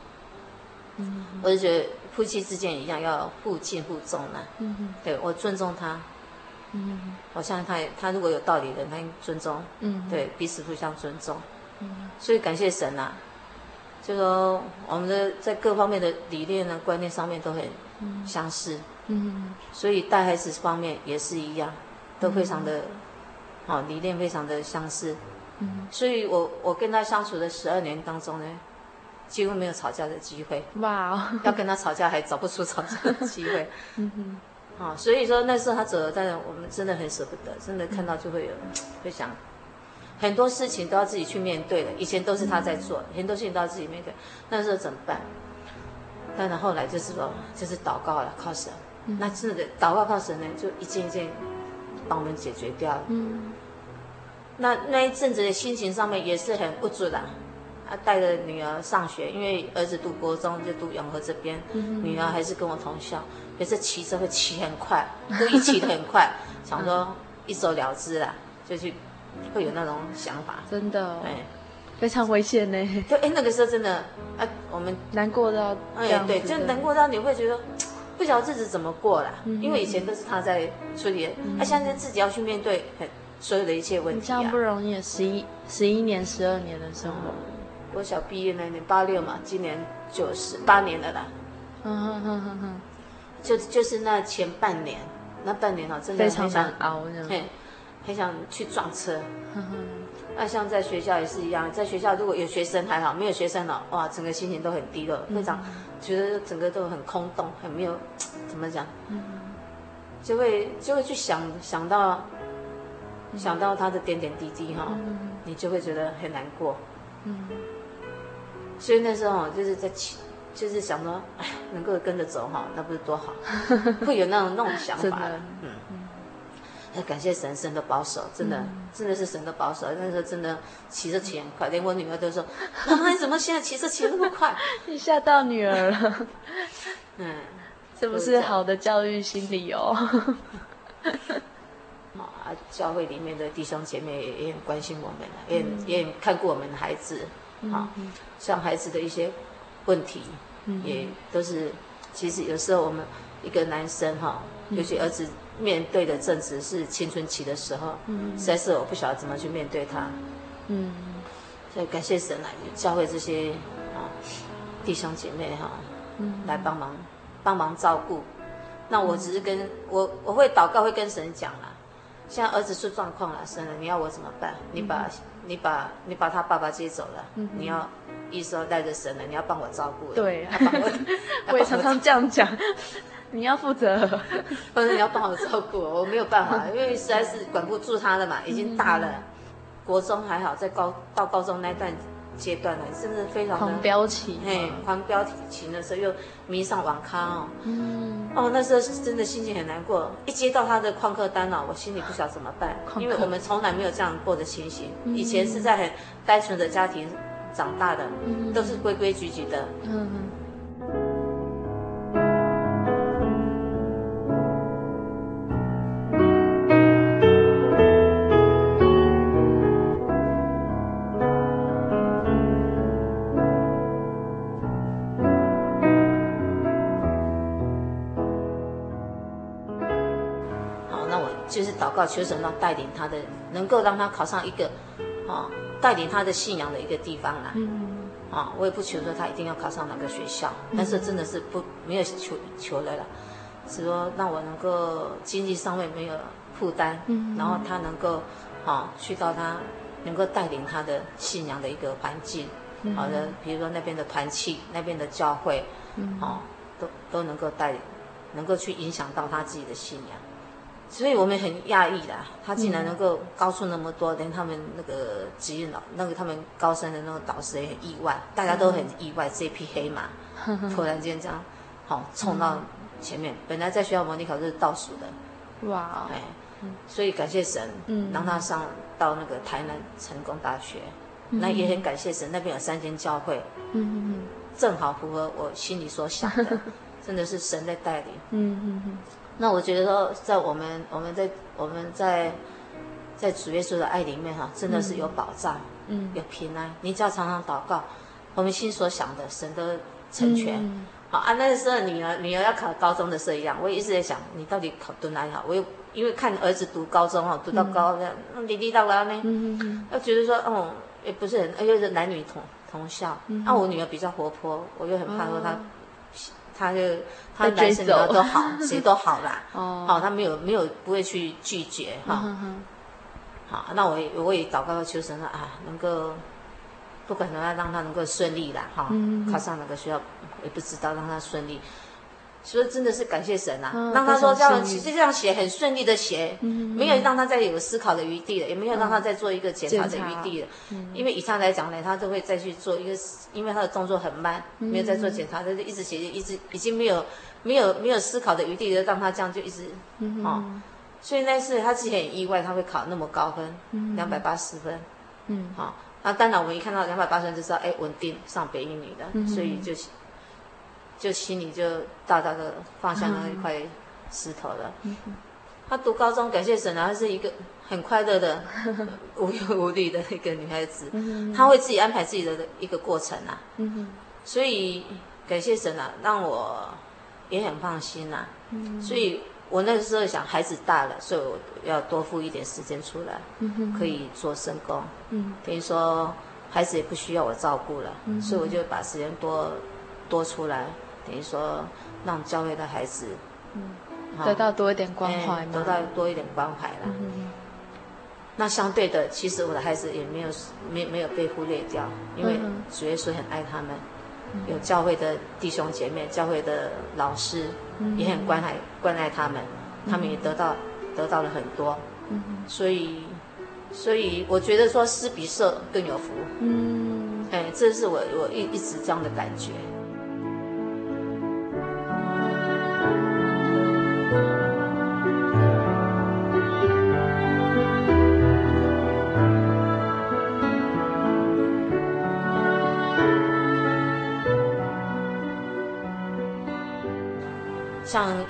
[SPEAKER 2] 嗯。我就觉得。夫妻之间一样，要互敬互重呢。嗯，对，我尊重他。嗯哼，我相信他，他如果有道理的，他应尊重。嗯，对，彼此互相尊重。嗯，所以感谢神呐，就说我们的在各方面的理念呢、观念上面都很相似。嗯哼，所以带孩子方面也是一样，都非常的，好理念非常的相似。嗯，所以我我跟他相处的十二年当中呢。几乎没有吵架的机会。哇哦！要跟他吵架还找不出吵架的机会。嗯哼。啊，所以说那时候他走了，但是我们真的很舍不得，真的看到就会有，会想，很多事情都要自己去面对的。以前都是他在做，很多事情都要自己面对。那时候怎么办？但是后来就是说，就是祷告了，靠神。那真的祷告靠神呢，就一件一件帮我们解决掉了。嗯。那那一阵子的心情上面也是很不足的。他带着女儿上学，因为儿子读国中就读永和这边，嗯、女儿还是跟我同校，可是骑车会骑很快，故意骑得很快，想说一走了之啦，就去会有那种想法。
[SPEAKER 1] 真的、哦，哎，非常危险呢。
[SPEAKER 2] 对哎，那个时候真的，啊，我们
[SPEAKER 1] 难过到哎，
[SPEAKER 2] 对，就难过到你会觉得不晓得日子怎么过了，嗯、因为以前都是他在处理，他、啊、现在自己要去面对所有的一切问题、啊，
[SPEAKER 1] 这样不容易，十一十一年、十二年的生活。嗯
[SPEAKER 2] 我小毕业那年八六嘛，今年九十八年了啦。嗯哼哼哼哼，就就是那前半年，那半年哈，真的很想
[SPEAKER 1] 熬，
[SPEAKER 2] 嘿，很想去撞车。那像在学校也是一样，在学校如果有学生还好，没有学生了，哇，整个心情都很低落，非常觉得整个都很空洞，很没有 怎么讲，就会就会去想想到想到他的点点滴滴哈，你就会觉得很难过。所以那时候就是在就是想说，哎，能够跟着走哈，那不是多好，会有那种那种想法，嗯。要感谢神，神的保守，真的，嗯、真的是神的保守。那时候真的骑车骑很快，连我女儿都说：“妈妈，你怎么现在骑车骑那么快？”
[SPEAKER 1] 你吓到女儿了。
[SPEAKER 2] 嗯，
[SPEAKER 1] 这不是好的教育心理 哦。
[SPEAKER 2] 啊，教会里面的弟兄姐妹也也很关心我们，也也看过我们的孩子。啊，像孩子的一些问题，也都是，其实有时候我们一个男生哈，尤其儿子。面对的正值是青春期的时候，嗯，实在是我不晓得怎么去面对他，嗯，所以感谢神来教会这些啊弟兄姐妹哈，嗯，来帮忙帮忙照顾。那我只是跟我我会祷告，会跟神讲啦。现在儿子出状况了，神了，你要我怎么办？你把你把你把他爸爸接走了，你要意思说带着神了，你要帮我照顾。
[SPEAKER 1] 对，我也常常这样讲。你要负责，
[SPEAKER 2] 或者你要帮我照顾，我没有办法，因为实在是管不住他了嘛，已经大了。嗯、国中还好，在高到高中那段阶段呢，甚至非常的
[SPEAKER 1] 狂飙期，
[SPEAKER 2] 嘿，狂飙期的时候又迷上网咖哦，嗯，哦，那时候是真的心情很难过，一接到他的旷课单哦，我心里不晓得怎么办，因为我们从来没有这样过的情形，嗯、以前是在很单纯的家庭长大的，嗯、都是规规矩矩的，嗯。告求神让带领他的，能够让他考上一个，啊，带领他的信仰的一个地方啦。嗯。啊，我也不求说他一定要考上哪个学校，但是真的是不没有求求了啦，是说让我能够经济上面没有负担，嗯，然后他能够，啊，去到他能够带领他的信仰的一个环境，好的，比如说那边的团契，那边的教会，啊，都都能够带，能够去影响到他自己的信仰。所以我们很讶异的，他竟然能够高出那么多，连他们那个职业老那个他们高三的那个导师也很意外，大家都很意外，这匹黑马 突然间这样，好冲到前面，本来在学校模拟考是倒数的，哇，哎，所以感谢神，让他上到那个台南成功大学，那也很感谢神，那边有三间教会，嗯。正好符合我心里所想的，真的是神在带领，嗯嗯嗯。那我觉得说，在我们我们在我们在在主耶稣的爱里面哈，真的是有保障，嗯，有平安。你只要常常祷告，我们心所想的，神都成全。嗯、好啊，那个时候女儿女儿要考高中的时候一样，我也一直在想，你到底考读哪里好？我又因为看儿子读高中哦，读到高的，嗯，滴滴呢，嗯嗯又觉得说，哦，也不是很，又是男女同同校，嗯、啊，我女儿比较活泼，我又很怕说她。哦他就他男生女都好，谁都好啦。哦，好，他没有没有不会去拒绝哈。好，那我也我也祷告求神了啊，能够不管怎么样让他能够顺利啦哈，考上哪个学校也不知道，让他顺利。所以真的是感谢神啊，让他说这样其实这样写很顺利的写，没有让他再有思考的余地了，也没有让他再做一个检查的余地了。因为以上来讲呢，他都会再去做一个，因为他的动作很慢，没有再做检查，他就一直写，一直已经没有没有没有思考的余地了，让他这样就一直哦。所以那次他自己很意外，他会考那么高分，两百八十分。嗯，好，那当然我们一看到两百八十分就知道，哎，稳定上北一女的，所以就。就心里就大大的放下那一块石头了。嗯、他读高中，感谢神啊，她是一个很快乐的、无忧无虑的一个女孩子。嗯、她会自己安排自己的一个过程啊。嗯、所以感谢神啊，让我也很放心呐、啊。嗯、所以我那个时候想，孩子大了，所以我要多付一点时间出来，嗯、可以做生工。嗯、等于说孩子也不需要我照顾了，嗯、所以我就把时间多多出来。等于说，让教会的孩子，
[SPEAKER 1] 嗯，得到多一点关怀，
[SPEAKER 2] 得到多一点关怀了。那相对的，其实我的孩子也没有没没有被忽略掉，因为主耶稣很爱他们，有教会的弟兄姐妹、教会的老师也很关爱关爱他们，他们也得到得到了很多，所以所以我觉得说施比受更有福，嗯，哎，这是我我一一直这样的感觉。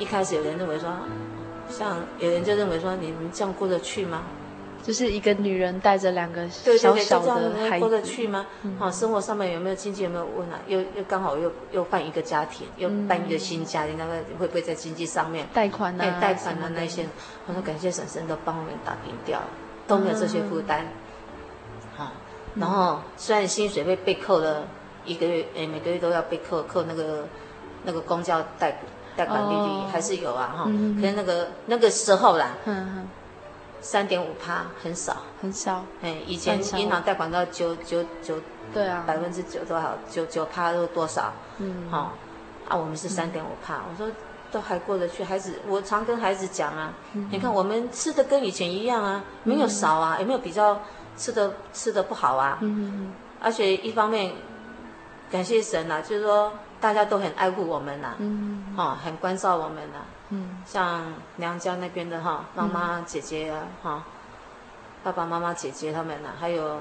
[SPEAKER 2] 一开始有人认为说，像有人就认为说，你们这样过得去吗？
[SPEAKER 1] 就是一个女人带着两个小小的孩子，
[SPEAKER 2] 过得去吗？好、嗯，生活上面有没有经济有没有问啊？又又刚好又又办一个家庭，又办一个新家庭，那个会不会在经济上面
[SPEAKER 1] 贷款啊？
[SPEAKER 2] 贷款啊那些，我说感谢婶婶都帮我们打平掉了，都没有这些负担。好、嗯，然后虽然薪水被被扣了一个月，哎，每个月都要被扣扣那个那个公交贷。贷款利率还是有啊，哈、哦，可是那个那个时候啦，三点五趴很少，
[SPEAKER 1] 很少。
[SPEAKER 2] 哎，以前银行贷款到九九九，
[SPEAKER 1] 对啊，
[SPEAKER 2] 百分之九多少，九九趴都多少？嗯，好、哦，啊，我们是三点五趴，我说都还过得去。孩子，我常跟孩子讲啊，嗯、你看我们吃的跟以前一样啊，没有少啊，也没有比较吃的吃的不好啊？嗯，而且一方面感谢神啊，就是说。大家都很爱护我们呐、啊，嗯，哈，很关照我们呐、啊，嗯，像娘家那边的哈，妈妈姐姐啊，哈，爸爸妈妈姐姐他们呐、啊，还有，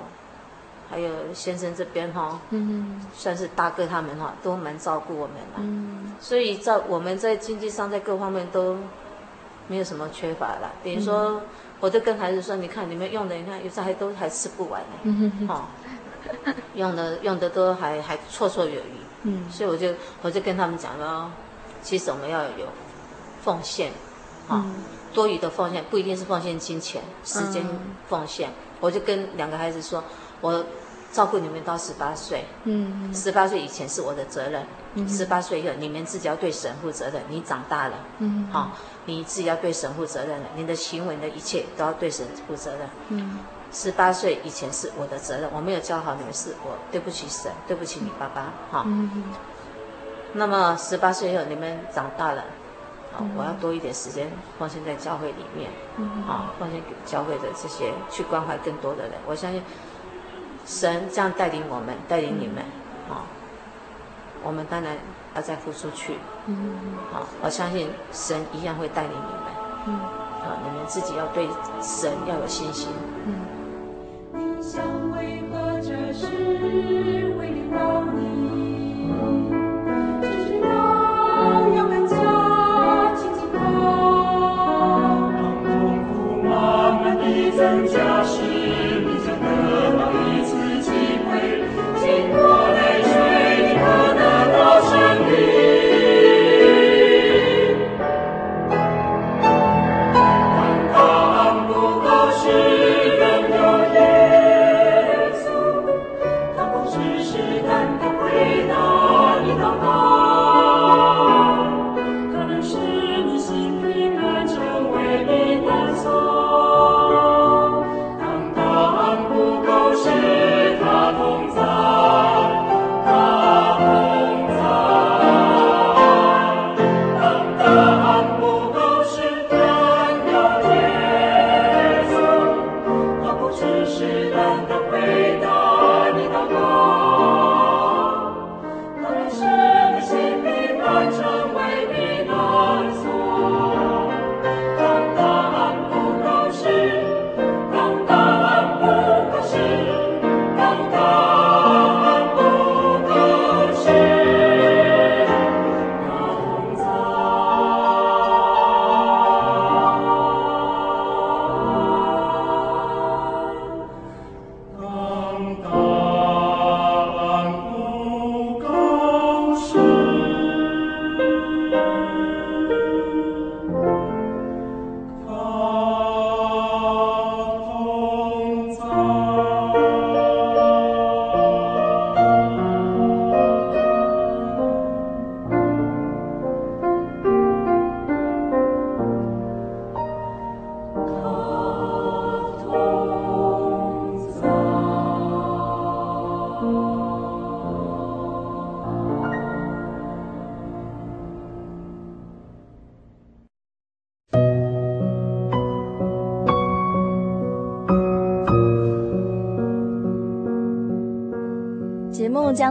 [SPEAKER 2] 还有先生这边哈，嗯，算是大哥他们哈，都蛮照顾我们的、啊，嗯，所以在我们在经济上在各方面都没有什么缺乏了。等于说，我就跟孩子说，你看你们用的，你看有时候还都还吃不完呢，嗯。哈，用的用的都还还绰绰有余。嗯，所以我就我就跟他们讲了，其实我们要有奉献，啊、嗯，多余的奉献不一定是奉献金钱，时间奉献。嗯、我就跟两个孩子说，我照顾你们到十八岁，嗯，十八岁以前是我的责任，十八岁以后你们自己要对神负责任。你长大了，嗯，好，你自己要对神负责任了，你的行为的一切都要对神负责任，嗯。十八岁以前是我的责任，我没有教好你们，是我对不起神，对不起你爸爸，哈。嗯、那么十八岁以后你们长大了，好、嗯，我要多一点时间奉献在教会里面，啊、嗯，奉献给教会的这些去关怀更多的人。我相信神这样带领我们，带领你们，啊、嗯，我们当然要再付出去，嗯，好，我相信神一样会带领你们，嗯，好，你们自己要对神要有信心，嗯。事会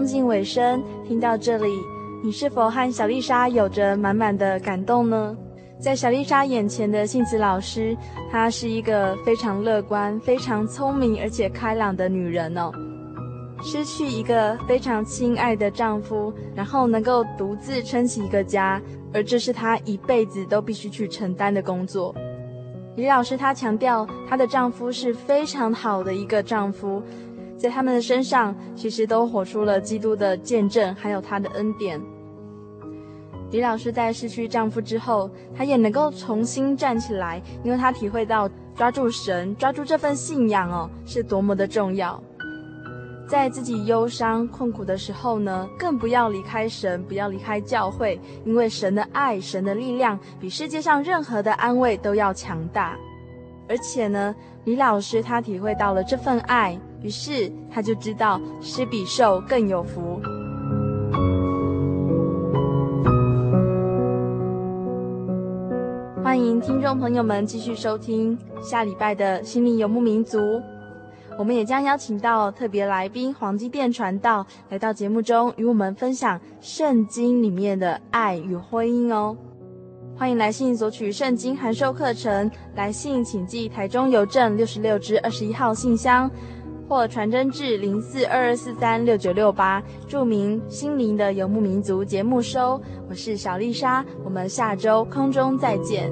[SPEAKER 2] 将近
[SPEAKER 1] 尾声，听到这里，你是否和小丽莎有着满满的感动呢？在小丽莎眼前的杏子老师，她是一个非常乐观、非常聪明而且开朗的女人哦。失去一个非常亲爱的丈夫，然后能够独自撑起一个家，而这是她一辈子都必须去承担的工作。李老师她强调，她的丈夫是非常好的一个丈夫。在他们的身上，其实都活出了基督的见证，还有他的恩典。李老师在失去丈夫之后，她也能够重新站起来，因为她体会到抓住神、抓住这份信仰哦，是多么的重要。在自己忧伤困苦的时候呢，更不要离开神，不要离开教会，因为神的爱、神的力量，比世界上任何的安慰都要强大。而且呢，李老师他体会到了这份爱。于是他就知道施比受更有福。欢迎听众朋友们继续收听下礼拜的心灵游牧民族，我们也将邀请到特别来宾黄基甸传道来到节目中与我们分享圣经里面的爱与婚姻哦。欢迎来信索取圣经函授课程，来信请寄台中邮政六十六至二十一号信箱。或传真至零四二二四三六九六八，著名“心灵的游牧民族”节目收。我是小丽莎，我们下周空中再
[SPEAKER 5] 见。